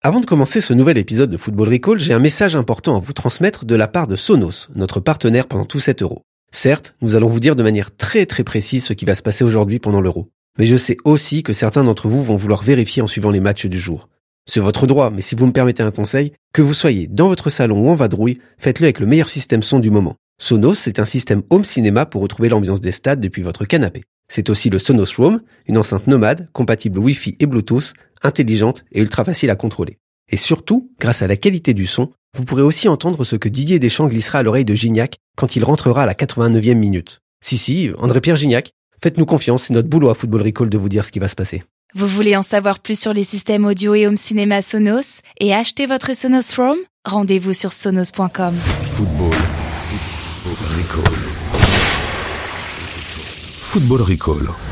Avant de commencer ce nouvel épisode de Football Recall, j'ai un message important à vous transmettre de la part de Sonos, notre partenaire pendant tous 7 euros. Certes, nous allons vous dire de manière très très précise ce qui va se passer aujourd'hui pendant l'euro. Mais je sais aussi que certains d'entre vous vont vouloir vérifier en suivant les matchs du jour. C'est votre droit, mais si vous me permettez un conseil, que vous soyez dans votre salon ou en vadrouille, faites-le avec le meilleur système son du moment. Sonos, c'est un système home cinéma pour retrouver l'ambiance des stades depuis votre canapé. C'est aussi le Sonos Roam, une enceinte nomade, compatible Wi-Fi et Bluetooth, intelligente et ultra facile à contrôler. Et surtout, grâce à la qualité du son, vous pourrez aussi entendre ce que Didier Deschamps glissera à l'oreille de Gignac quand il rentrera à la 89e minute. Si si, André-Pierre Gignac, faites-nous confiance, c'est notre boulot à Football Recall de vous dire ce qui va se passer. Vous voulez en savoir plus sur les systèmes audio et home cinéma Sonos et acheter votre Sonos Roam Rendez-vous sur sonos.com. Football. Recall. Football Recall.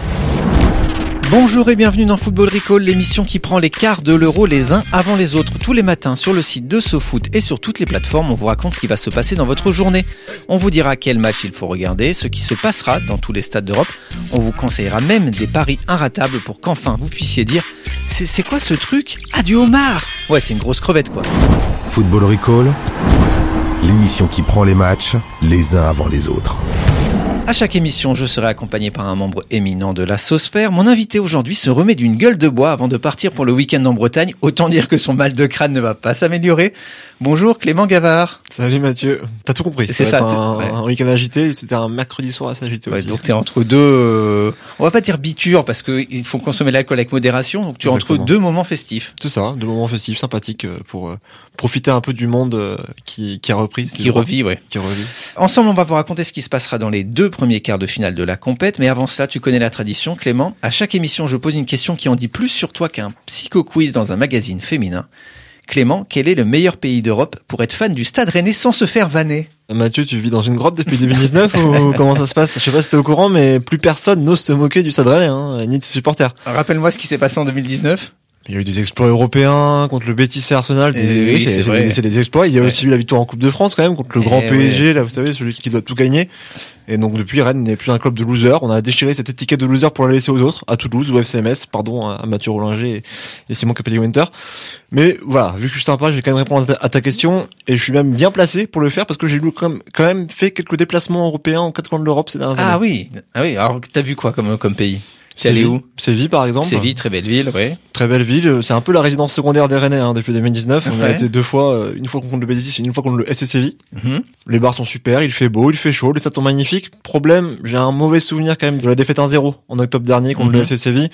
Bonjour et bienvenue dans Football Recall, l'émission qui prend les quarts de l'euro les uns avant les autres. Tous les matins sur le site de SoFoot et sur toutes les plateformes, on vous raconte ce qui va se passer dans votre journée. On vous dira quel match il faut regarder, ce qui se passera dans tous les stades d'Europe. On vous conseillera même des paris inratables pour qu'enfin vous puissiez dire c'est quoi ce truc? Ah du homard Ouais, c'est une grosse crevette quoi. Football Recall, l'émission qui prend les matchs les uns avant les autres. À chaque émission, je serai accompagné par un membre éminent de la Sauce-Faire. Mon invité aujourd'hui se remet d'une gueule de bois avant de partir pour le week-end en Bretagne. Autant dire que son mal de crâne ne va pas s'améliorer. Bonjour Clément Gavard. Salut Mathieu. T'as tout compris. C'est ça. Un, ouais. un week-end agité. C'était un mercredi soir assez agité Ouais, aussi. donc t'es entre deux. euh, on va pas dire biture parce que il faut consommer l'alcool avec modération. Donc tu es entre deux moments festifs C'est ça, de moments festifs, sympathiques euh, pour euh, profiter un peu du monde euh, qui, qui a repris. qui revit. Ouais. Qui revit. Ensemble, on va vous raconter ce qui se passera dans les deux premiers quarts de finale de la compète. Mais avant cela, tu connais la tradition, Clément. À chaque émission, je pose une question qui en dit plus sur toi qu'un psycho-quiz dans un magazine féminin. Clément, quel est le meilleur pays d'Europe pour être fan du Stade Rennais sans se faire vanner Mathieu, tu vis dans une grotte depuis 2019 ou comment ça se passe? Je sais pas si t'es au courant, mais plus personne n'ose se moquer du Stade Rennais, hein, ni de ses supporters. Rappelle-moi ce qui s'est passé en 2019. Il y a eu des exploits européens contre le Betis et Arsenal. Eh oui, c'est, c'est c'est vrai. des, exploits. Il y a Ouais. aussi eu la victoire en Coupe de France quand même contre le Eh grand. PSG, là, vous savez, celui qui doit tout gagner. Et donc depuis, Rennes n'est plus un club de losers. On a déchiré cette étiquette de loser pour la laisser aux autres, à Toulouse ou FCMS, pardon, à Mathieu Rollinger et, Simon Capelli-Winter. Mais voilà, vu que je suis sympa, je vais quand même répondre à ta, à ta question. Et je suis même bien placé pour le faire parce que j'ai quand même, quand même fait quelques déplacements européens en quatre coins de l'Europe ces dernières Ah années. oui, ah oui. Alors t'as vu quoi comme comme pays? T'es allé Séville- où Séville, par exemple. Séville, très belle ville, ouais. Très belle ville. C'est un peu la résidence secondaire des Rennais hein, depuis 2019. On a été deux fois, euh, une fois contre le Betis et une fois contre le SC Séville. Mhm. Les bars sont super, il fait beau, il fait chaud, les stades sont magnifiques. Problème, j'ai un mauvais souvenir quand même de la défaite 1-0 en octobre dernier contre Mhm. le FC Séville.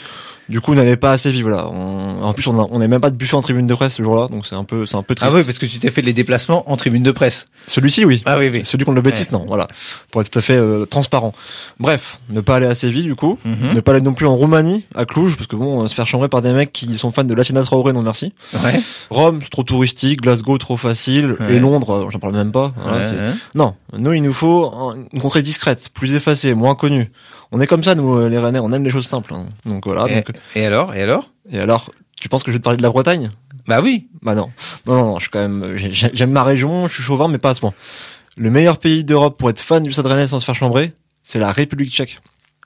Du coup, on n'allait pas à Séville, voilà. On- En plus, on a- on n'avait même pas de buffet en tribune de presse ce jour-là, donc c'est un peu, c'est un peu Ah triste. oui, parce que tu t'es fait les déplacements en tribune de presse. Celui-ci, oui. Ah oui, oui. Celui contre le Ouais. non, voilà. Pour être tout à fait euh, transparent. Bref, ne pas aller à Séville, du coup. Mhm. Ne pas aller non plus en Roumanie, à Cluj, parce que bon, euh, se faire chambrer par des mecs qui sont fans de Lassina Traoré, non merci. Ouais. Rome, c'est trop touristique, Glasgow, trop facile, Ouais. et Londres, euh, j'en parle même pas. Voilà, Ouais, c'est- ouais. Non, nous, il nous faut un- une contrée discrète, plus effacée, moins connue. On est comme ça, nous, euh, les Rennais, on aime les choses simples. hein. Donc voilà. Et, Donc, et alors Et alors? et alors, tu penses que je vais te parler de la Bretagne? Bah oui. Bah non. Non, non, non, je suis quand même, j'ai- j'aime ma région, je suis chauvin, mais pas à ce point. Le meilleur pays d'Europe pour être fan du Stade Rennais sans se faire chambrer, c'est la République tchèque.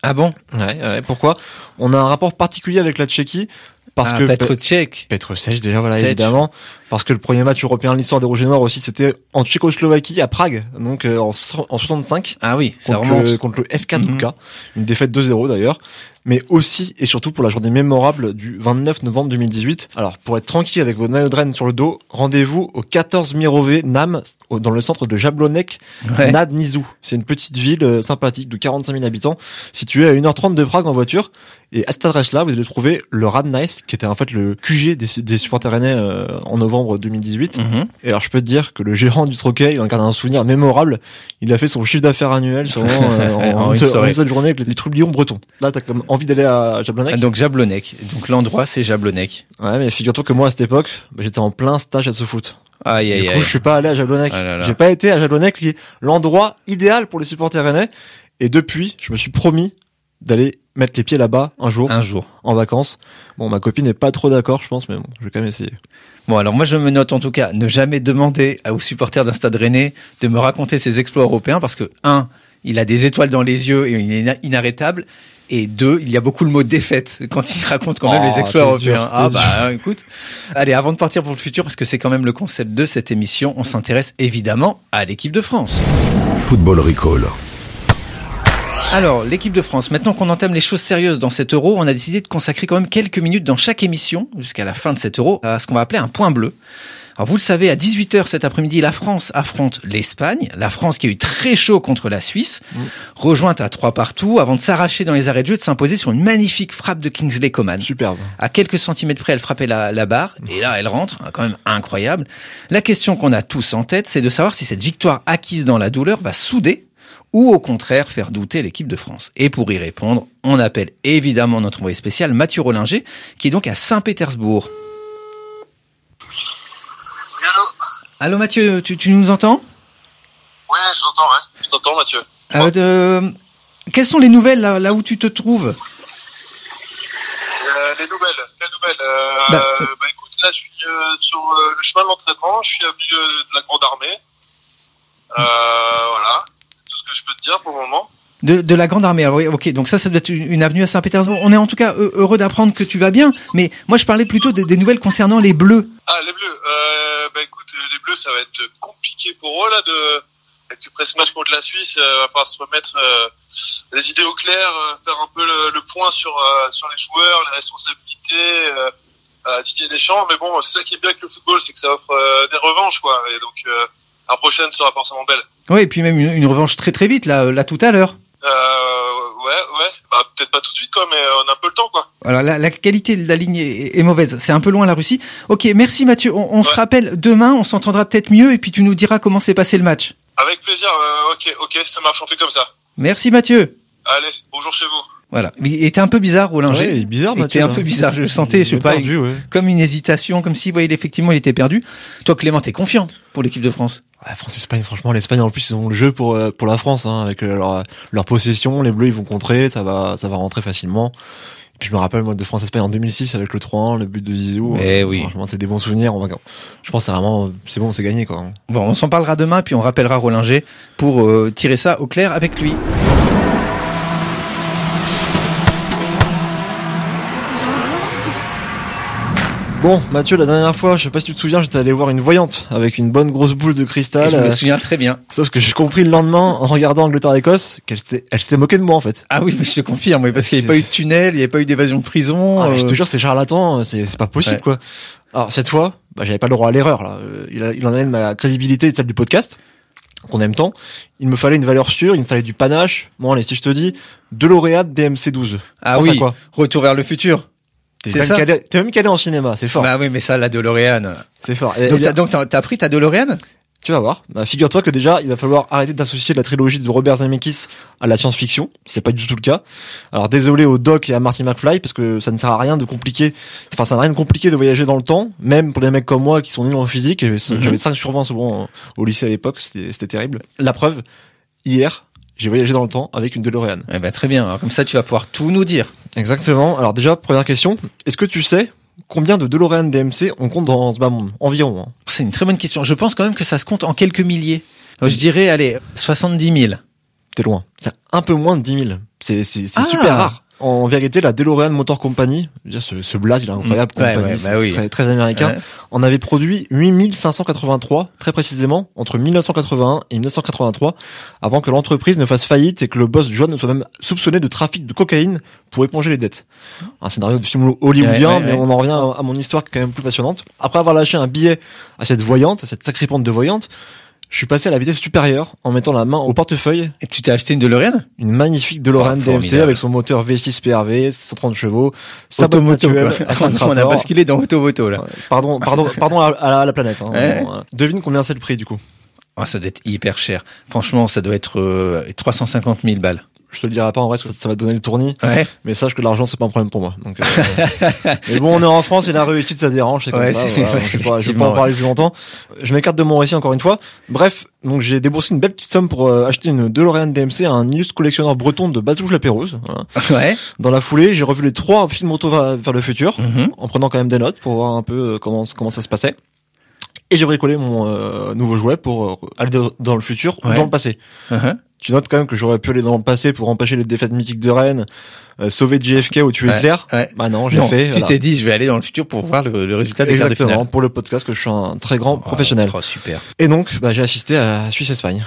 Ah bon? Ouais, ouais. Pourquoi? On a un rapport particulier avec la Tchéquie parce ah, que Petr Tchèque. Petr Sech déjà voilà Sech. évidemment parce que le premier match européen de l'histoire des Rouges et Noirs aussi c'était en Tchécoslovaquie à Prague donc euh, en, so- en 65 Ah oui, ça contre remonte. le, contre le FK Mhm. Douka, une défaite 2-0 d'ailleurs, mais aussi et surtout pour la journée mémorable du 29 novembre 2018. Alors pour être tranquille avec votre maillot de Rennes sur le dos, rendez-vous au 14 Mirové Nam, au- dans le centre de Jablonec, Ouais. Nad Nizou. C'est une petite ville euh, sympathique de 45 000 habitants, située à 1h30 de Prague en voiture. Et à cette adresse-là, vous allez trouver le Rad Nice, qui était en fait le QG des, des supporters rennais euh, en novembre 2018. Mhm. Et alors je peux te dire que le gérant du troquet, il en garde un souvenir mémorable. Il a fait son chiffre d'affaires annuel sûrement, euh, en, En une seule, en une seule journée avec les trublions bretons. Là, t'as comme envie d'aller à Jablonec. Ah, donc Jablonec. Donc l'endroit c'est Jablonec. Ouais, mais figure-toi que moi à cette époque, bah, j'étais en plein stage à ce foot. Aïe Du aïe coup, aïe. je suis pas allé à Jablonec. Ah. J'ai pas été à Jablonec, qui est l'endroit idéal pour les supporters rennais. Et depuis, je me suis promis d'aller mettre les pieds là-bas un jour Un jour. en vacances. Bon, ma copine n'est pas trop d'accord, je pense, mais bon, je vais quand même essayer. Bon, alors moi je me note en tout cas ne jamais demander aux supporters d'un stade rennais de me raconter ses exploits européens parce que un, il a des étoiles dans les yeux et il est ina- inarrêtable. Et deux, il y a beaucoup le mot défaite quand il raconte quand même Oh, les exploits européens. dur, ah bah écoute. Allez, avant de partir pour le futur, parce que c'est quand même le concept de cette émission, on s'intéresse évidemment à l'équipe de France. Football Recall. Alors, l'équipe de France, maintenant qu'on entame les choses sérieuses dans cet euro, on a décidé de consacrer quand même quelques minutes dans chaque émission, jusqu'à la fin de cet euro, à ce qu'on va appeler un point bleu. Alors vous le savez, à 18h cet après-midi, la France affronte l'Espagne. La France qui a eu très chaud contre la Suisse, rejointe à trois partout, avant de s'arracher dans les arrêts de jeu, et de s'imposer sur une magnifique frappe de Kingsley Coman. Superbe. À quelques centimètres près, elle frappait la, la barre, et là, elle rentre, quand même incroyable. La question qu'on a tous en tête, c'est de savoir si cette victoire acquise dans la douleur va souder ou au contraire faire douter l'équipe de France. Et pour y répondre, on appelle évidemment notre envoyé spécial Mathieu Rollinger, qui est donc à Saint-Pétersbourg. Allô Allô Mathieu, tu, tu nous entends? Ouais, je t'entends, ouais. Je t'entends, Mathieu. Euh, de- Quelles sont les nouvelles là, là où tu te trouves? Euh, les nouvelles, les nouvelles. Euh, Bah, euh, bah, écoute, là, je suis euh, sur euh, le chemin de l'entraînement. Je suis avenue euh, de la Grande Armée. Euh, voilà. Je peux te dire pour le moment. de, de la Grande Armée. Alors, oui, ok, donc ça, ça doit être une, une avenue à Saint-Pétersbourg. On est en tout cas heu- heureux d'apprendre que tu vas bien, mais moi je parlais plutôt des- des nouvelles concernant les Bleus. Ah, les Bleus. Euh, bah écoute, euh, les Bleus, ça va être compliqué pour eux, là, de... Avec après ce match contre la Suisse, euh, va falloir se remettre euh, les idées au clair, euh, faire un peu le, le point sur sur les joueurs, les responsabilités, à Didier Deschamps. Mais bon, c'est ça qui est bien avec le football, c'est que ça offre des revanches, quoi. Et donc, la prochaine sera forcément belle. Ouais, et puis même une, une revanche très très vite là, là tout à l'heure. Euh, ouais, ouais. Bah, peut-être pas tout de suite, quoi, mais on a un peu le temps, quoi. Alors la, la qualité de la ligne est, est mauvaise, c'est un peu loin la Russie. Ok, merci Mathieu. On, on se rappelle demain, on s'entendra peut-être mieux et puis tu nous diras comment s'est passé le match. Avec plaisir. Euh, ok, ok, ça marche, on fait comme ça. Merci Mathieu. Allez, bonjour chez vous. Voilà, il était un peu bizarre Rollinger. Ouais, bizarre, Il était un peu bizarre, je le sentais, je sais pas, perdu, ouais. comme une hésitation, comme si, voyez, effectivement, il était perdu. Toi, Clément, t'es confiant pour l'équipe de France? France-Espagne, franchement, l'Espagne en plus ils ont le jeu pour euh, pour la France hein, avec euh, leur leur possession, les Bleus ils vont contrer, ça va ça va rentrer facilement. Et puis je me rappelle moi de France-Espagne en 2006 avec le 3-1, le but de Zizou. Eh Euh, oui. Franchement, c'est des bons souvenirs. On va, je pense que c'est vraiment c'est bon, c'est gagné quoi. Bon, on s'en parlera demain, puis on rappellera Rollinger pour euh, tirer ça au clair avec lui. Bon, Mathieu, la dernière fois, je sais pas si tu te souviens, j'étais allé voir une voyante avec une bonne grosse boule de Et cristal. je me euh, souviens très bien. Sauf que j'ai compris le lendemain en regardant Angleterre-Écosse qu'elle s'était elle s'était moquée de moi en fait. Ah oui, mais je te confirme, oui, parce qu'il n'y avait pas eu de tunnel, il n'y avait pas eu d'évasion de prison. Ah, mais je euh, te jure, c'est charlatan, c'est c'est pas possible Ouais. quoi. Alors cette fois, bah, j'avais pas le droit à l'erreur là. Euh, Il, a- il en allait de ma crédibilité et de celle du podcast qu'on aime tant. Il me fallait une valeur sûre, il me fallait du panache. Bon allez, si je te dis de lauréate DMC12. Ah oui, quoi? Retour vers le futur. T'es même, calé- même calé en cinéma, c'est fort. Bah oui, mais ça, la DeLorean. c'est fort. Et- Donc donc t'as pris ta DeLorean? Tu vas voir. Bah, figure-toi que déjà, il va falloir arrêter d'associer la trilogie de Robert Zemeckis à la science-fiction. C'est pas du tout le cas. Alors désolé au Doc et à Marty McFly parce que ça ne sert à rien de compliquer. Enfin, ça n'a rien de compliqué de voyager dans le temps, même pour des mecs comme moi qui sont nuls en physique. Mhm. J'avais 5 sur 20 souvent au lycée à l'époque. C'était terrible. La preuve, hier, j'ai voyagé dans le temps avec une DeLorean. Eh ben très bien. Alors, comme ça, tu vas pouvoir tout nous dire. Exactement. Alors déjà, première question. Est-ce que tu sais combien de DeLorean DMC on compte dans ce bas monde? Environ. hein. C'est une très bonne question. Je pense quand même que ça se compte en quelques milliers. Euh, Je dirais, allez, 70 000. T'es loin. C'est un peu moins de 10 000. C'est, c'est, c'est Ah. super rare. En vérité, la DeLorean Motor Company, ce, ce blaze, il est incroyable, Mm. Ouais, compagnie, ouais, c'est bah oui. très, très américain. Ouais. On avait produit 8583, très précisément, entre 1981 et 1983, avant que l'entreprise ne fasse faillite et que le boss John ne soit même soupçonné de trafic de cocaïne pour éponger les dettes. Un scénario de film hollywoodien, Ouais, ouais, mais ouais. on en revient à, à mon histoire qui est quand même plus passionnante. Après avoir lâché un billet à cette voyante, à cette sacrée pente de voyante, je suis passé à la vitesse supérieure en mettant la main au portefeuille Et tu t'es acheté une DeLorean? Une magnifique DeLorean Oh, DMC avec son moteur V6 PRV, 130 chevaux, Automoto, On a basculé dans Automoto, là. Pardon, pardon, pardon à, à la, à la planète. Hein, Ouais. Bon, euh, Devine combien c'est le prix du coup? Ah, ça doit être hyper cher. Franchement, ça doit être euh, 350 000 balles. Je te le dirai pas en vrai, parce que ça, va te donner le tournis. Ouais. Mais sache que l'argent c'est pas un problème pour moi. Donc, euh, mais bon, on est en France et la réussite ça dérange, c'est comme Ouais, ça. voilà, ouais, je vais pas, je vais pas en parler plus longtemps. Je m'écarte de mon récit encore une fois. Bref, donc j'ai déboursé une belle petite somme pour euh, acheter une DeLorean DMC à un illustre collectionneur breton de Bazouge la Pérouse. Voilà. Dans la foulée, j'ai revu les trois films auto vers le futur. Mhm. en prenant quand même des notes pour voir un peu euh, comment comment ça se passait. Et j'ai bricolé mon euh, nouveau jouet pour euh, aller dans- le futur ou dans le passé. Uh-huh. Tu notes quand même que j'aurais pu aller dans le passé pour empêcher les défaites mythiques de Rennes, euh, sauver JFK ou tuer Ouais, Hitler. ouais. Bah non, j'ai fait. tu voilà. t'es dit, je vais aller dans le futur pour voir le, le résultat des quarts de Exactement, pour le podcast que je suis un très grand professionnel. Oh, super. Et donc, bah, j'ai assisté à Suisse-Espagne.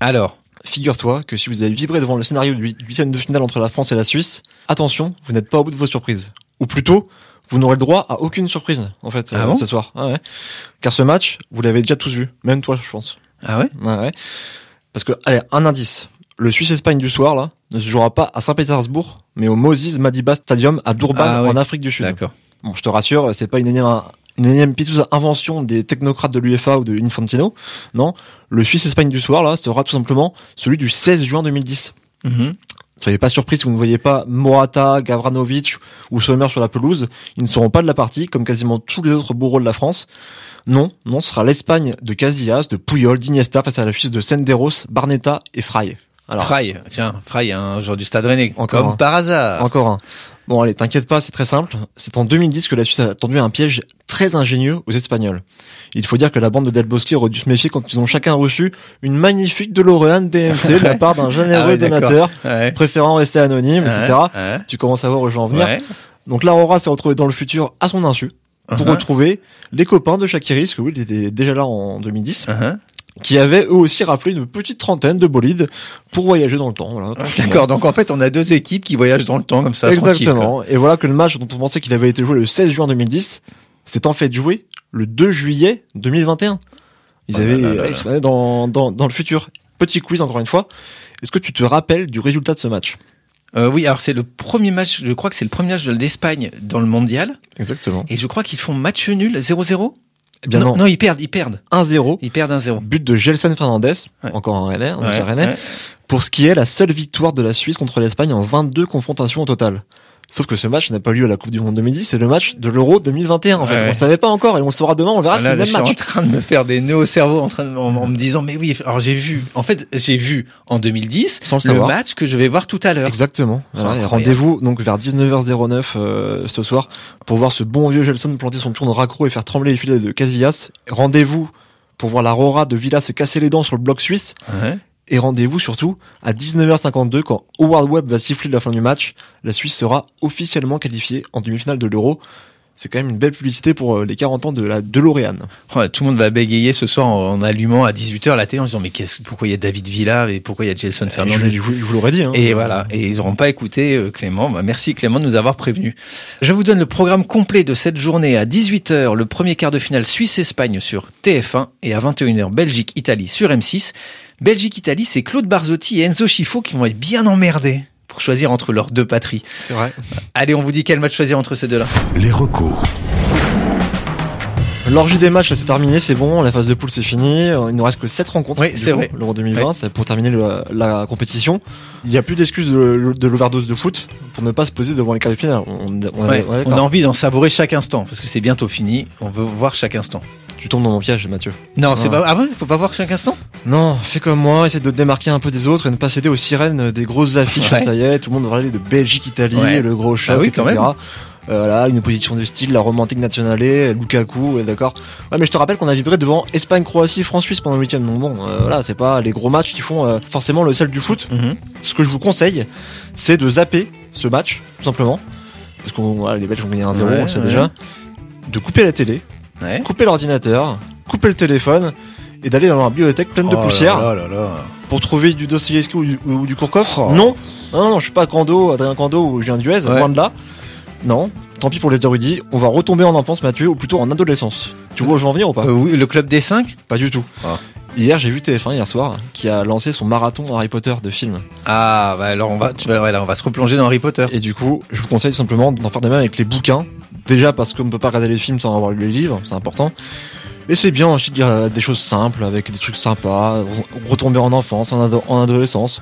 Alors, Figure-toi que si vous avez vibré devant le scénario du huitième de finale entre la France et la Suisse, attention, vous n'êtes pas au bout de vos surprises. Ou plutôt, vous n'aurez le droit à aucune surprise, en fait, Ah euh, bon? ce soir. Ah ouais. Car ce match, vous l'avez déjà tous vu. Même toi, je pense. ah ouais? Ouais, ouais. Parce que, allez, un indice. Le Suisse-Espagne du soir, là, ne se jouera pas à Saint-Pétersbourg, mais au Moses Madiba Stadium à Durban, Ah ouais. en Afrique du Sud. D'accord. Bon, je te rassure, c'est pas une énième, une énième invention des technocrates de l'UEFA ou de Infantino. Non. Le Suisse-Espagne du soir, là, sera tout simplement celui du 16 juin 2010. Mhm. Soyez pas surpris si vous ne voyez pas Morata, Gavranovic ou Sommer sur la pelouse. Ils ne seront pas de la partie, comme quasiment tous les autres bourreaux de la France. Non, non, ce sera l'Espagne de Casillas, de Puyol, d'Iniesta face à la Suisse de Senderos, Barnetta et Fry. Alors, Fry, tiens, Fry, un joueur du Stade Rennais. Encore Comme un. par hasard. Encore un. Bon, allez, t'inquiète pas, c'est très simple. C'est en 2010 que la Suisse a tendu un piège très ingénieux aux Espagnols. Il faut dire que la bande de Del Bosque aurait dû se méfier quand ils ont chacun reçu une magnifique DeLorean DMC de la part d'un généreux Ah ouais, donateur, Ouais. préférant rester anonyme, etc. Tu commences à voir où je vais en venir. Ouais. Donc l'Aurora s'est retrouvé dans le futur à son insu pour Uh-huh. retrouver les copains de Shakiri, parce que oui, il était déjà là en 2010, Uh-huh. qui avaient eux aussi raflé une petite trentaine de bolides pour voyager dans le temps. Voilà. D'accord, donc en fait, on a deux équipes qui voyagent dans le temps comme ça. Exactement. Et voilà que le match dont on pensait qu'il avait été joué le 16 juin 2010 s'est en fait joué le 2 juillet 2021. Ils Oh avaient là là là. ils se prenaient dans, dans, dans le futur. Petit quiz encore une fois. Est-ce que tu te rappelles du résultat de ce match? Euh, oui, alors c'est le premier match, je crois que c'est le premier match de l'Espagne dans le mondial. Exactement. Et je crois qu'ils font match nul, 0-0 Eh bien non, non, ils perdent, ils perdent. 1-0. Ils perdent 1-0. But de Gelson Fernandez, Ouais. encore un Rennais, un Ouais, Rennais, ouais. pour ce qui est la seule victoire de la Suisse contre l'Espagne en 22 confrontations au total. Sauf que ce match n'a pas lieu à la Coupe du Monde 2010, c'est le match de l'Euro 2021 en fait. Ouais. On ne savait pas encore et on le saura demain, on verra si Là, c'est le même je suis en match. train de me faire des nœuds au cerveau en train de, en, en me disant mais oui alors j'ai vu en fait j'ai vu en 2010 Sans le savoir. match que je vais voir tout à l'heure Exactement. Voilà, rendez-vous donc vers 19h09 euh, ce soir pour voir ce bon vieux Gelson planter son pion de raccro et faire trembler les filets de Casillas. Rendez-vous pour voir la Rora de Villa se casser les dents sur le bloc suisse. Ouais. Et rendez-vous surtout à 19h52 quand Howard Webb va siffler la fin du match. La Suisse sera officiellement qualifiée en demi-finale de l'Euro. C'est quand même une belle publicité pour euh, les 40 ans de la DeLorean. Oh, tout le monde va bégayer ce soir en, en allumant à 18h la télé en disant mais qu'est-ce pourquoi il y a David Villa et pourquoi il y a Je, Fernandez je vous je vous l'aurais dit. Hein. Et voilà, et ils n'auront pas écouté euh, Clément. Bah, merci Clément de nous avoir prévenus. Je vous donne le programme complet de cette journée à 18h, le premier quart de finale Suisse-Espagne sur TF1 et à 21h Belgique-Italie sur M6. Belgique-Italie, c'est Claude Barzotti et Enzo Schifo qui vont être bien emmerdés pour choisir entre leurs deux patries. C'est vrai. Allez, on vous dit quel match choisir entre ces deux-là. Les recos. L'orgie des matchs, c'est terminé, c'est bon, la phase de poule, c'est fini. Euh, Il nous reste que 7 rencontres. Oui, c'est vrai. L'Euro 2020, c'est pour terminer le- la compétition. Il n'y a plus d'excuses de, de l'overdose de foot pour ne pas se poser devant les quarts de finale. On, on- Ouais, ouais, on a envie d'en savourer chaque instant parce que c'est bientôt fini. On veut voir chaque instant. Tu tombes dans mon piège, Mathieu. Non, c'est Non. pas. Ah ouais, faut pas voir chaque instant? Non, fais comme moi, essaie de te démarquer un peu des autres et ne pas céder aux sirènes des grosses affiches. Ouais. Ça y est, tout le monde va parler de Belgique, Italie, Ouais. le gros choc, Ah oui, etc. Euh, voilà, une opposition de style, la romantique nationale, Lukaku, ouais, d'accord. Ouais, mais je te rappelle qu'on a vibré devant Espagne, Croatie, France, Suisse pendant le week-end. Donc bon, euh, voilà, c'est pas les gros matchs qui font euh, forcément le sel du foot. Mhm. Ce que je vous conseille, c'est de zapper ce match, tout simplement. Parce que voilà, les Belges vont gagner 1-0, Ouais, on le sait déjà. De couper la télé, Ouais. couper l'ordinateur, couper le téléphone et d'aller dans la bibliothèque pleine de Oh poussière là là là. pour trouver du Dostoevsky ou du, ou du Kourkov Oh. Non, non, non, je suis pas Cando, Adrien Cando ou Julien Duez, Ouais. loin de là. Non, tant pis pour les érudits, on va retomber en enfance Mathieu, ou plutôt en adolescence. Tu vois où je veux en venir ou pas Euh, oui, le club des 5 Pas du tout. Ah. Hier, j'ai vu TF1 hier soir, qui a lancé son marathon Harry Potter de films. Ah, bah alors on va, tu ouais, là, on va se replonger dans Harry Potter. Et du coup, je vous conseille simplement d'en faire de même avec les bouquins. Déjà parce qu'on ne peut pas regarder les films sans avoir lu les livres, c'est important. Mais c'est bien aussi de lire euh, des choses simples, avec des trucs sympas, re- retomber en enfance, en, ado- en adolescence.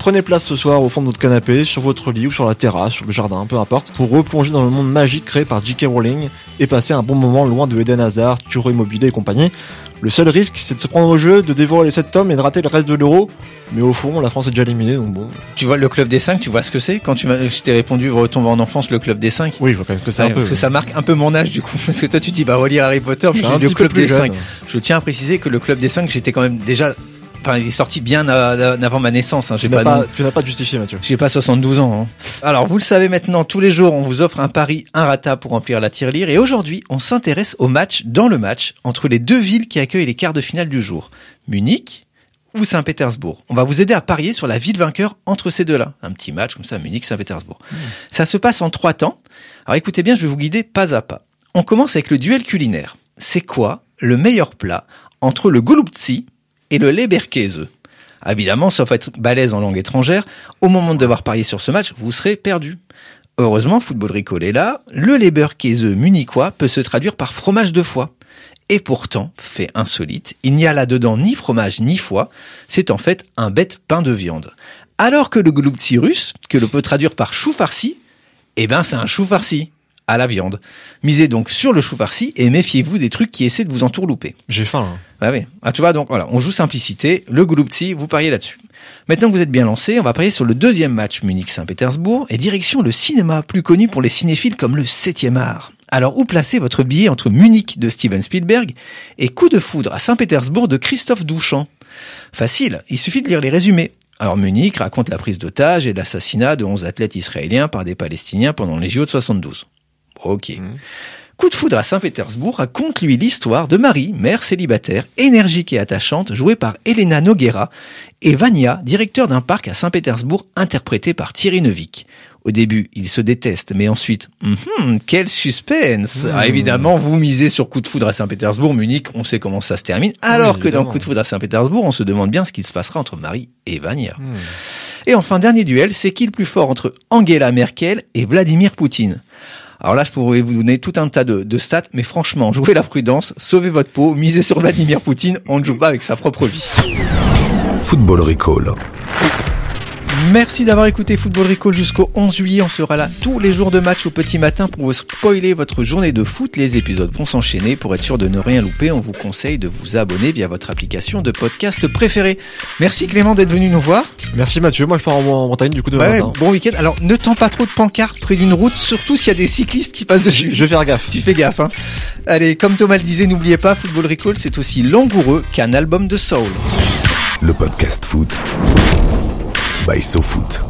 Prenez place ce soir au fond de votre canapé, sur votre lit ou sur la terrasse, sur le jardin, peu importe, pour replonger dans le monde magique créé par J.K. Rowling et passer un bon moment loin de Eden Hazard, Turo Immobilier et compagnie. Le seul risque, c'est de se prendre au jeu, de dévorer les 7 tomes et de rater le reste de l'euro. Mais au fond, la France est déjà éliminée, donc bon. Tu vois le club des 5, tu vois ce que c'est Quand tu m'as, je t'ai répondu retomber en enfance, le club des 5 Oui, je vois quand même que c'est un peu. parce que ça marque un peu mon âge du coup. Parce que toi tu dis bah relire Harry Potter, lu le club des jeune. 5. Je tiens à préciser que le club des 5, j'étais quand même déjà Enfin, il est sorti bien avant ma naissance. Hein. J'ai Tu n'as pas, pas, tu n'as pas justifié, Mathieu. j'ai pas 72 ans. hein. Alors, vous le savez maintenant, tous les jours, on vous offre un pari inratable pour remplir la tirelire. Et aujourd'hui, on s'intéresse au match dans le match entre les deux villes qui accueillent les quarts de finale du jour. Munich ou Saint-Pétersbourg. On va vous aider à parier sur la ville vainqueur entre ces deux-là. Un petit match comme ça, Munich-Saint-Pétersbourg. Ça se passe en trois temps. Alors écoutez bien, je vais vous guider pas à pas. On commence avec le duel culinaire. C'est quoi le meilleur plat entre le Golubtsi et le Leberkäse Évidemment, sauf être balèze en langue étrangère, au moment de devoir parier sur ce match, vous serez perdu. Heureusement, Football Recall est là. Le Leberkäse munichois peut se traduire par fromage de foie. Et pourtant, fait insolite, il n'y a là-dedans ni fromage ni foie, c'est en fait un bête pain de viande. Alors que le russe, que l'on peut traduire par chou farci, eh ben c'est un chou farci à la viande. Misez donc sur le chou farci et méfiez-vous des trucs qui essaient de vous entourlouper. J'ai faim. hein. Ah oui. Ah, tu vois, donc voilà, on joue simplicité, le Golubtsi, vous pariez là-dessus. Maintenant que vous êtes bien lancé, on va parier sur le deuxième match Munich-Saint-Pétersbourg et direction le cinéma, plus connu pour les cinéphiles comme le 7e art. Alors, où placez votre billet entre Munich de Steven Spielberg et Coup de foudre à Saint-Pétersbourg de Christophe Douchamp Facile, il suffit de lire les résumés. Alors Munich raconte la prise d'otage et l'assassinat de 11 athlètes israéliens par des Palestiniens pendant les JO de 72. Ok. Coup de foudre à Saint-Pétersbourg raconte lui l'histoire de Marie, mère célibataire, énergique et attachante, jouée par Elena Noguera, et Vania, directeur d'un parc à Saint-Pétersbourg, interprété par Thierry Neuvik. Au début, ils se détestent, mais ensuite, hum, quel suspense Ah, Évidemment, vous misez sur Coup de foudre à Saint-Pétersbourg, Munich, on sait comment ça se termine, alors que dans. Coup de foudre à Saint-Pétersbourg, on se demande bien ce qui se passera entre Marie et Vania. Et enfin, dernier duel, c'est qui le plus fort entre Angela Merkel et Vladimir Poutine? Alors là, je pourrais vous donner tout un tas de, stats, mais franchement, jouez la prudence, sauvez votre peau, misez sur Vladimir Poutine, on ne joue pas avec sa propre vie. Football Recall. Merci d'avoir écouté Football Recall jusqu'au 11 juillet. On sera là tous les jours de match au petit matin pour vous spoiler votre journée de foot. Les épisodes vont s'enchaîner. Pour être sûr de ne rien louper, on vous conseille de vous abonner via votre application de podcast préférée. Merci Clément d'être venu nous voir. Merci Mathieu. Moi, je pars en, Bretagne du coup Ouais, matin. bon week-end. Alors, ne tends pas trop de pancartes près d'une route, surtout s'il y a des cyclistes qui passent dessus. Je vais faire gaffe. Tu fais gaffe, hein. Allez, comme Thomas le disait, n'oubliez pas, Football Recall, c'est aussi langoureux qu'un album de soul. Le podcast foot. By SoFoot.